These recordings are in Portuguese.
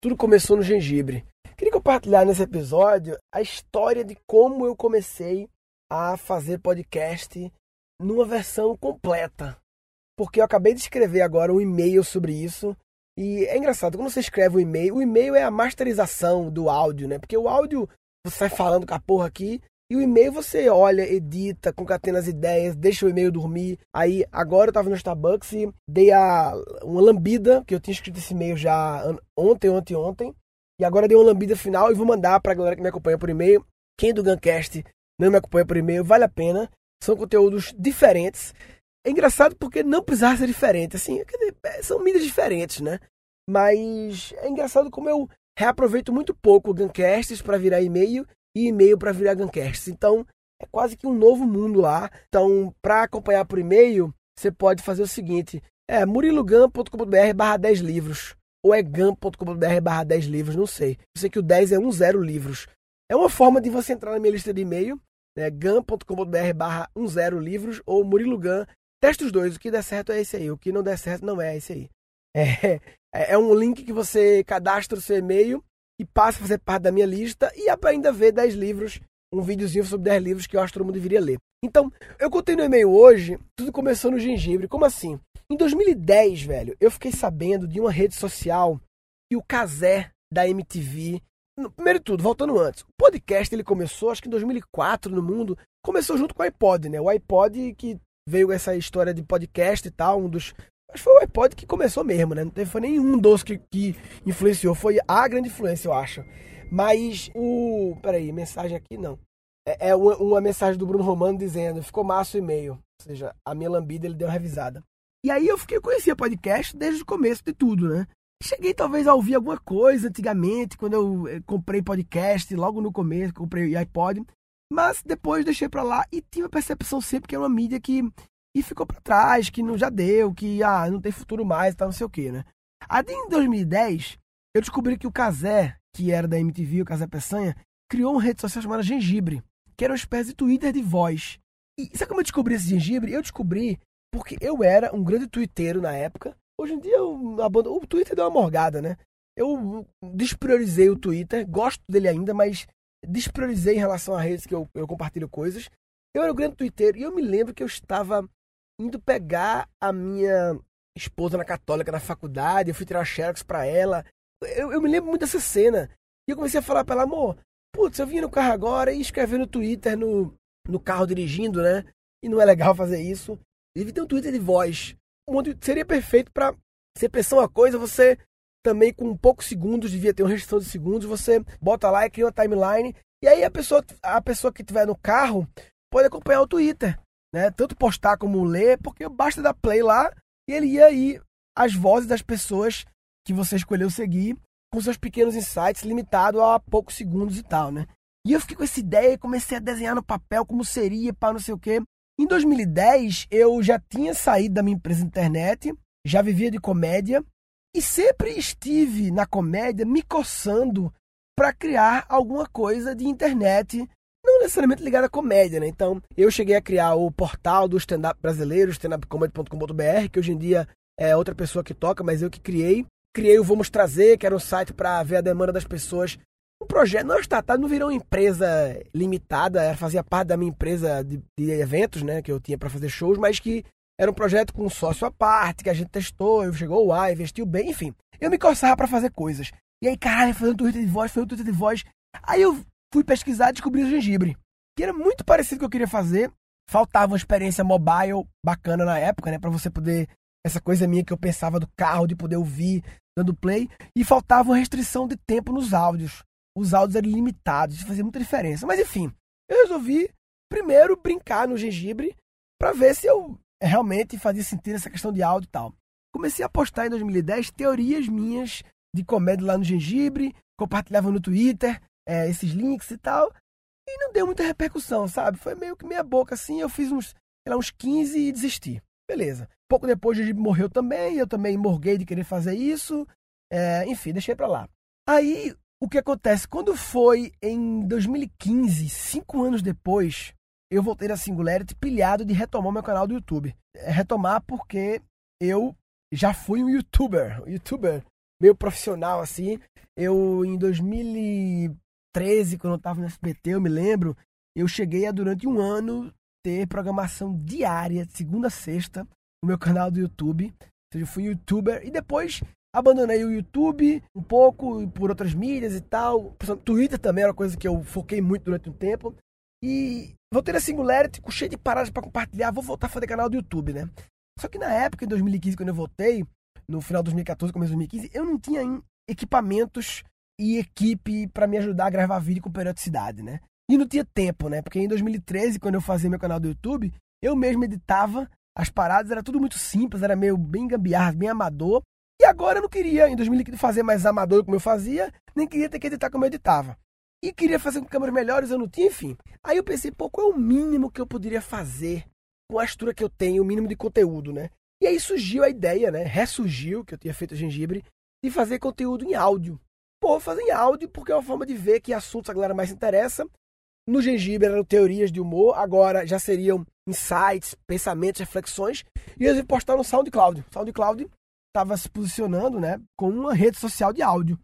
Tudo começou no gengibre. Queria compartilhar nesse episódio a história de como eu comecei a fazer podcast numa versão completa. Porque eu acabei de escrever agora um e-mail sobre isso. E é engraçado, quando você escreve um e-mail, o e-mail é a masterização do áudio, né? Porque o áudio, você sai falando com a porra aqui, e o e-mail você olha, edita, concatena as ideias, deixa o e-mail dormir. Aí agora eu tava no Starbucks e dei a, uma lambida, que eu tinha escrito esse e-mail já ontem, ontem, ontem. E agora dei uma lambida final e vou mandar pra galera que me acompanha por e-mail. Quem do Guncast não me acompanha por e-mail, vale a pena. São conteúdos diferentes. É engraçado porque não precisava ser diferente. Assim, é, são mídias diferentes, né? Mas é engraçado como eu reaproveito muito pouco o Guncasts para virar e-mail e e-mail para virar Guncast. Então, é quase que um novo mundo lá. Então, para acompanhar por e-mail, você pode fazer o seguinte: é murilogan.com.br barra 10 livros. Ou é gam.com.br barra 10 livros, não sei. Eu sei que o 10 é 10 livros. É uma forma de você entrar na minha lista de e-mail, né? gam.com.br barra 10 livros ou murilogan. Teste os dois, o que der certo é esse aí, o que não der certo não é esse aí. É, é um link que você cadastra o seu e-mail e passa a fazer parte da minha lista e ainda ver 10 livros, um videozinho sobre 10 livros que eu acho que todo mundo deveria ler. Então, eu contei no e-mail hoje, tudo começou no gengibre. Como assim? Em 2010, velho, eu fiquei sabendo de uma rede social que o Casé da MTV. Primeiro de tudo, voltando antes, o podcast ele começou, acho que em 2004 no mundo, começou junto com o iPod, né? O iPod que veio essa história de podcast e tal, um dos Que foi o iPod que começou mesmo, né? Não teve foi nenhum dos que, que influenciou. Foi a grande influência, eu acho. Mas o. Peraí, mensagem aqui não. É, é uma, uma, mensagem do Bruno Romano dizendo: ficou massa o e-mail. Ou seja, a minha lambida ele deu uma revisada. E aí eu fiquei conhecia podcast desde o começo de tudo, né? Cheguei talvez a ouvir alguma coisa antigamente, quando eu eh, comprei podcast, logo no começo, comprei iPod. Mas depois deixei pra lá e tive a percepção sempre que é uma mídia que e ficou para trás, que não já deu, que ah, não tem futuro mais, tá não sei o que, né? Aí em 2010, eu descobri que o Casé, que era da MTV, o Casé Peçanha, criou uma rede social chamada Gengibre, que era uma espécie de Twitter de voz. E sabe como eu descobri esse gengibre? Eu descobri porque eu era um grande twitteiro na época. Hoje em dia eu. O Twitter deu uma morgada, né? Eu despriorizei o Twitter, gosto dele ainda, mas despriorizei em relação a redes que eu, eu compartilho coisas. Eu era um grande twitteiro e eu me lembro que eu estava indo pegar a minha esposa na católica na faculdade, eu fui tirar xerox pra ela. Eu, eu me lembro muito dessa cena. E eu comecei a falar pra ela, amor, putz, eu vim no carro agora e escrever no Twitter, no, no carro dirigindo, né? E não é legal fazer isso. Devia ter um Twitter de voz. Seria perfeito para você pensar uma coisa, você também com poucos segundos, devia ter uma restrição de segundos, você bota lá e cria uma timeline. E aí a pessoa, a pessoa que estiver no carro pode acompanhar o Twitter né? Tanto postar como ler, porque basta dar play lá e ele ia aí as vozes das pessoas que você escolheu seguir com seus pequenos insights limitado a poucos segundos e tal, né? E eu fiquei com essa ideia e comecei a desenhar no papel como seria, para não sei o quê. Em 2010, eu já tinha saído da minha empresa de internet, já vivia de comédia e sempre estive na comédia me coçando para criar alguma coisa de internet necessariamente ligada à comédia, né? Então, eu cheguei a criar o portal do stand-up brasileiro, standupcomedy.com.br, que hoje em dia é outra pessoa que toca, mas eu que criei. Criei o Vamos Trazer, que era um site para ver a demanda das pessoas. Um projeto, não é startup, não virou uma empresa limitada, fazia parte da minha empresa de, de eventos, né? Que eu tinha para fazer shows, mas que era um projeto com um sócio à parte, que a gente testou, eu chegou lá, investiu bem, enfim. Eu me coçava para fazer coisas. E aí, caralho, fazendo um Twitter de voz, foi um Twitter de voz. Aí eu fui pesquisar e descobri o gengibre, que era muito parecido com o que eu queria fazer. Faltava uma experiência mobile bacana na época, né, para você poder essa coisa minha que eu pensava do carro de poder ouvir dando play e faltava uma restrição de tempo nos áudios. Os áudios eram limitados, isso fazia muita diferença. Mas enfim, eu resolvi primeiro brincar no gengibre para ver se eu realmente fazia sentido essa questão de áudio e tal. Comecei a postar em 2010 teorias minhas de comédia lá no gengibre, compartilhava no Twitter, é, esses links e tal. E não deu muita repercussão, sabe? Foi meio que meia boca assim. Eu fiz uns, sei lá, uns 15 e desisti. Beleza. Pouco depois ele morreu também. Eu também morguei de querer fazer isso. É, enfim, deixei pra lá. Aí, o que acontece? Quando foi em 2015, cinco anos depois, eu voltei da Singularity pilhado de retomar meu canal do YouTube. É, retomar porque eu já fui um youtuber. youtuber meio profissional assim. Eu, em 2013, quando eu tava no SBT, eu me lembro, eu cheguei a, durante um ano, ter programação diária, de segunda a sexta, no meu canal do YouTube. Ou seja, eu fui youtuber e depois abandonei o YouTube um pouco por outras mídias e tal. Twitter também era uma coisa que eu foquei muito durante um tempo. E voltei na Singularity com cheio de paradas para compartilhar. Vou voltar a fazer canal do YouTube, né? Só que na época, em 2015, quando eu voltei, no final de 2014, começo de 2015, eu não tinha equipamentos e equipe para me ajudar a gravar vídeo com periodicidade, né? E não tinha tempo, né? Porque em 2013, quando eu fazia meu canal do YouTube, eu mesmo editava as paradas, era tudo muito simples, era meio bem gambiarra, bem amador. E agora eu não queria, em 2015, fazer mais amador como eu fazia, nem queria ter que editar como eu editava. E queria fazer com câmeras melhores, eu não tinha, enfim. Aí eu pensei, pô, qual é o mínimo que eu poderia fazer com a estrutura que eu tenho, o mínimo de conteúdo, né? E aí surgiu a ideia, né? Ressurgiu, que eu tinha feito gengibre, de fazer conteúdo em áudio. Pô, fazer em áudio porque é uma forma de ver que assuntos a galera mais interessa. No gengibre eram teorias de humor, agora já seriam insights, pensamentos, reflexões. E eu ia postar no SoundCloud. SoundCloud estava se posicionando, né, como uma rede social de áudio.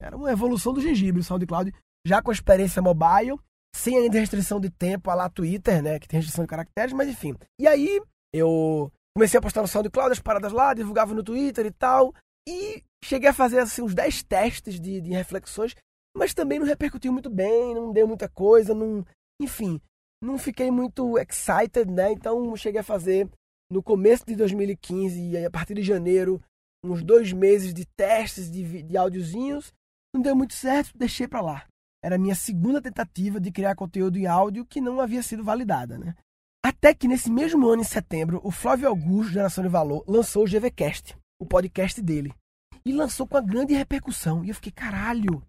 Era uma evolução do gengibre, o SoundCloud, já com a experiência mobile, sem ainda restrição de tempo, a lá Twitter, né, que tem restrição de caracteres, mas enfim. E aí eu comecei a postar no SoundCloud as paradas lá, divulgava no Twitter e tal. E cheguei a fazer assim, uns 10 testes de, de reflexões, mas também não repercutiu muito bem, não deu muita coisa, não, enfim, não fiquei muito excited, né? Então cheguei a fazer no começo de 2015 e a partir de janeiro uns dois meses de testes de, de áudiozinhos. Não deu muito certo, deixei para lá. Era a minha segunda tentativa de criar conteúdo em áudio que não havia sido validada, né? Até que nesse mesmo ano, em setembro, o Flávio Augusto, Geração de Valor, lançou o GVCast, o podcast dele. E lançou com uma grande repercussão. E eu fiquei, caralho,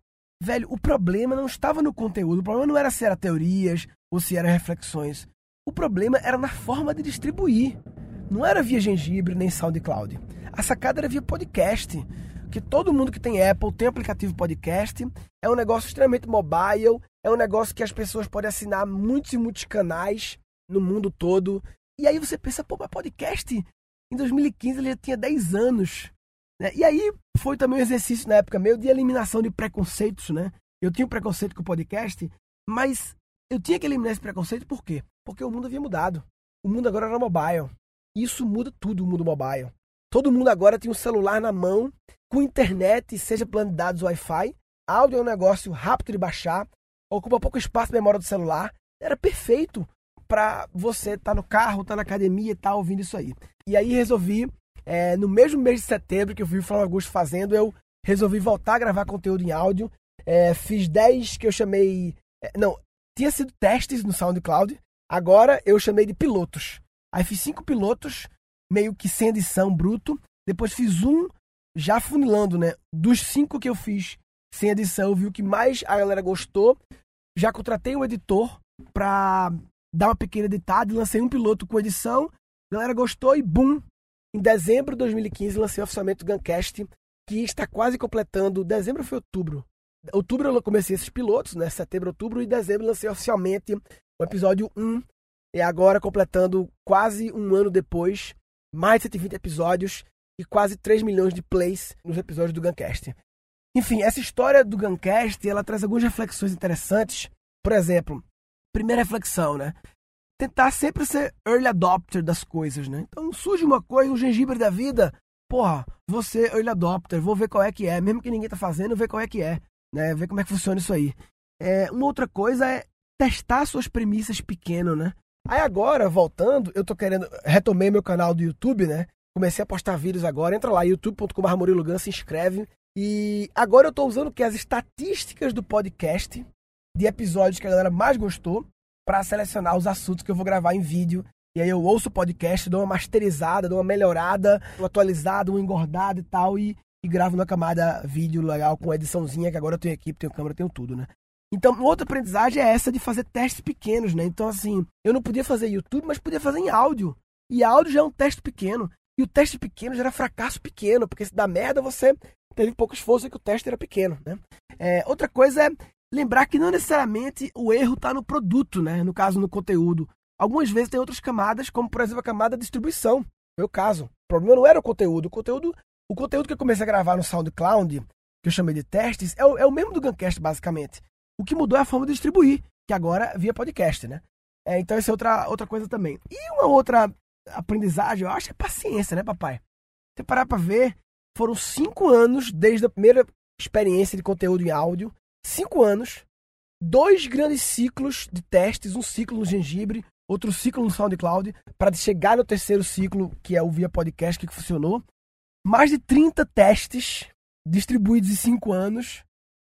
velho, o problema não estava no conteúdo, o problema não era se era teorias ou se eram reflexões. O problema era na forma de distribuir. Não era via gengibre nem SoundCloud. A sacada era via podcast. Que todo mundo que tem Apple tem aplicativo podcast. É um negócio extremamente mobile. É um negócio que as pessoas podem assinar muitos e muitos canais no mundo todo. E aí você pensa, pô, mas podcast? Em 2015 ele já tinha 10 anos. Né? E aí foi também um exercício na época meu de eliminação de preconceitos, né? Eu tinha um preconceito com o podcast, mas eu tinha que eliminar esse preconceito por quê? Porque o mundo havia mudado. O mundo agora era mobile. Isso muda tudo, o mundo mobile. Todo mundo agora tem um celular na mão, com internet, seja plano de dados Wi-Fi. Áudio é um negócio rápido de baixar, ocupa pouco espaço na memória do celular. Era perfeito para você estar tá no carro, estar tá na academia e estar tá ouvindo isso aí. E aí resolvi, é, no mesmo mês de setembro que eu vi o Flávio Augusto fazendo, eu resolvi voltar a gravar conteúdo em áudio. É, fiz 10 que eu chamei. É, não, tinha sido testes no SoundCloud. Agora eu chamei de pilotos. Aí fiz cinco pilotos, meio que sem edição, bruto. Depois fiz um já funilando, né? Dos cinco que eu fiz sem edição, eu vi o que mais a galera gostou. Já contratei um editor para dar uma pequena editada e lancei um piloto com edição. A galera gostou e bum! Em dezembro de 2015 lancei oficialmente o Guncast, que está quase completando. Dezembro foi outubro. Outubro eu comecei esses pilotos, né? Setembro, outubro e dezembro lancei oficialmente o episódio 1. E agora completando quase um ano depois, mais de 120 episódios e quase 3 milhões de plays nos episódios do Guncast. Enfim, essa história do Guncast, ela traz algumas reflexões interessantes. Por exemplo, primeira reflexão, né? Tentar sempre ser early adopter das coisas, né? Então surge uma coisa, um gengibre da vida, porra, você early adopter, vou ver qual é que é, mesmo que ninguém tá fazendo, ver qual é que é, né? Ver como é que funciona isso aí. É, uma outra coisa é testar suas premissas pequeno, né? Aí agora, voltando, eu tô querendo, retomei meu canal do YouTube, né? Comecei a postar vídeos agora, entra lá, youtube.com.br Murilo se inscreve. E agora eu tô usando que as estatísticas do podcast de episódios que a galera mais gostou para selecionar os assuntos que eu vou gravar em vídeo. E aí eu ouço o podcast, dou uma masterizada, dou uma melhorada, uma atualizada, uma engordada e tal, e, e gravo numa camada vídeo legal com ediçãozinha, que agora eu tenho equipe, tenho câmera, tenho tudo, né? Então, outra aprendizagem é essa de fazer testes pequenos, né? Então, assim, eu não podia fazer YouTube, mas podia fazer em áudio. E áudio já é um teste pequeno. E o teste pequeno já era fracasso pequeno, porque se dá merda, você teve pouco esforço e que o teste era pequeno, né? É, outra coisa é lembrar que não necessariamente o erro está no produto, né? No caso, no conteúdo. Algumas vezes tem outras camadas, como por exemplo a camada de distribuição. Meu caso. O problema não era o conteúdo. O conteúdo O conteúdo que eu comecei a gravar no SoundCloud, que eu chamei de testes, é o, é o mesmo do Guncast, basicamente. O que mudou é a forma de distribuir, que agora via podcast, né? É, então, essa é outra, outra coisa também. E uma outra aprendizagem, eu acho, é paciência, né, papai? Você parar pra ver, foram cinco anos desde a primeira experiência de conteúdo em áudio. Cinco anos. Dois grandes ciclos de testes, um ciclo no Gengibre, outro ciclo no SoundCloud, para chegar no terceiro ciclo, que é o Via Podcast, que funcionou. Mais de 30 testes distribuídos em cinco anos.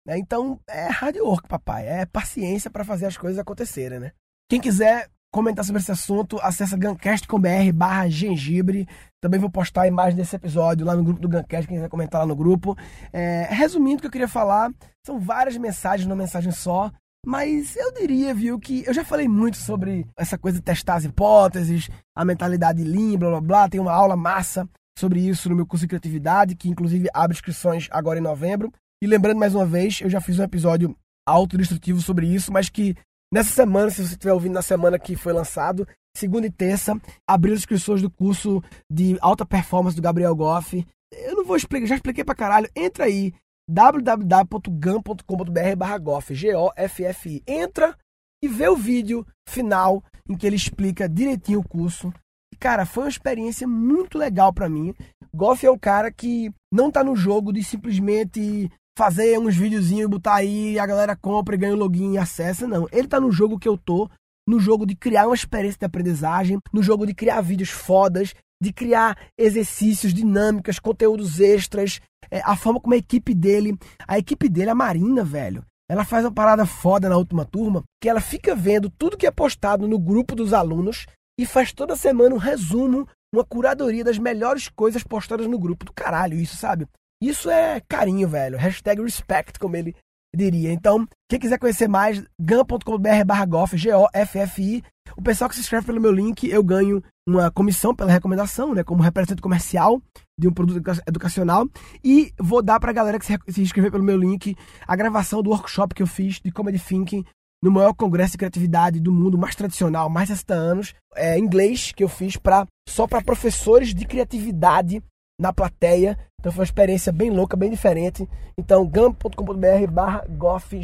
Né? Então, é hard work, papai. É paciência para fazer as coisas acontecerem, né? Quem quiser comentar sobre esse assunto, acessa gancast.com.br barra gengibre. Também vou postar a imagem desse episódio lá no grupo do Gancast, quem quiser comentar lá no grupo. É, resumindo o que eu queria falar, são várias mensagens numa mensagem só. Mas eu diria, viu, que eu já falei muito sobre essa coisa de testar as hipóteses, a mentalidade lean, blá blá blá. Tem uma aula massa sobre isso no meu curso de criatividade, que inclusive abre inscrições agora em novembro. E lembrando mais uma vez, eu já fiz um episódio autodestrutivo sobre isso, mas que nessa semana, se você estiver ouvindo na semana que foi lançado, segunda e terça, abriu as inscrições do curso de alta performance do Gabriel Goff. Eu não vou explicar, já expliquei pra caralho. Entra aí, www.gam.com.br barra Goff, G-O-F-F-I. Entra e vê o vídeo final em que ele explica direitinho o curso. E, cara, foi uma experiência muito legal para mim. Goff é um cara que não tá no jogo de simplesmente fazer uns videozinhos e botar aí, a galera compra e ganha o login e acessa. Não, ele tá no jogo que eu tô, no jogo de criar uma experiência de aprendizagem, no jogo de criar vídeos fodas, de criar exercícios, dinâmicas, conteúdos extras, é, a forma como a equipe dele, a equipe dele, a Marina, velho, ela faz uma parada foda na última turma, que ela fica vendo tudo que é postado no grupo dos alunos e faz toda semana um resumo, uma curadoria das melhores coisas postadas no grupo do caralho, isso, sabe? Isso é carinho, velho. Hashtag respect, como ele diria. Então, quem quiser conhecer mais, gan.com.br barra golf, G-O-F-F-I. O pessoal que se inscreve pelo meu link, eu ganho uma comissão pela recomendação, né? Como representante comercial de um produto educacional. E vou dar pra galera que se inscrever pelo meu link a gravação do workshop que eu fiz de Comedy Thinking no maior congresso de criatividade do mundo, mais tradicional, mais de 60 anos, é, inglês, que eu fiz pra, só para professores de criatividade na plateia. Então foi uma experiência bem louca, bem diferente. Então, gam.com.br barra goff,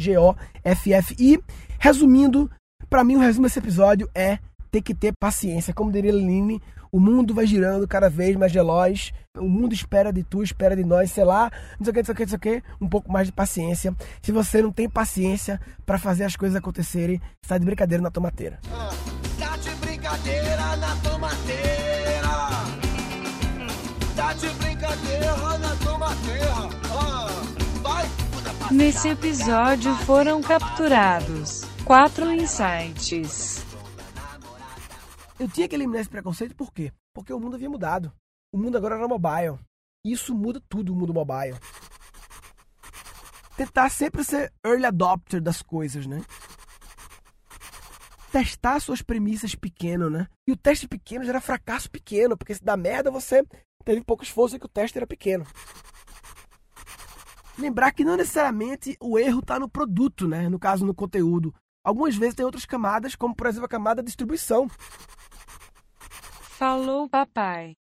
resumindo, para mim o resumo desse episódio é ter que ter paciência. Como diria Leline, o mundo vai girando cada vez mais veloz. O mundo espera de tu, espera de nós, sei lá, não sei o que, não sei o que, não sei o que. Um pouco mais de paciência. Se você não tem paciência para fazer as coisas acontecerem, está de brincadeira na tomateira. Ah, tá de brincadeira na tomateira. De brincadeira na tomateira. Ah, vai. Nesse episódio foram capturados quatro insights. Eu tinha que eliminar esse preconceito por quê? Porque o mundo havia mudado. O mundo agora era mobile. Isso muda tudo o mundo mobile. Tentar sempre ser early adopter das coisas, né? Testar suas premissas pequeno, né? E o teste pequeno gera fracasso pequeno, porque se dá merda você teve pouco esforço e que o teste era pequeno. Lembrar que não necessariamente o erro está no produto, né? No caso, no conteúdo. Algumas vezes tem outras camadas, como por exemplo a camada de distribuição. Falou, papai.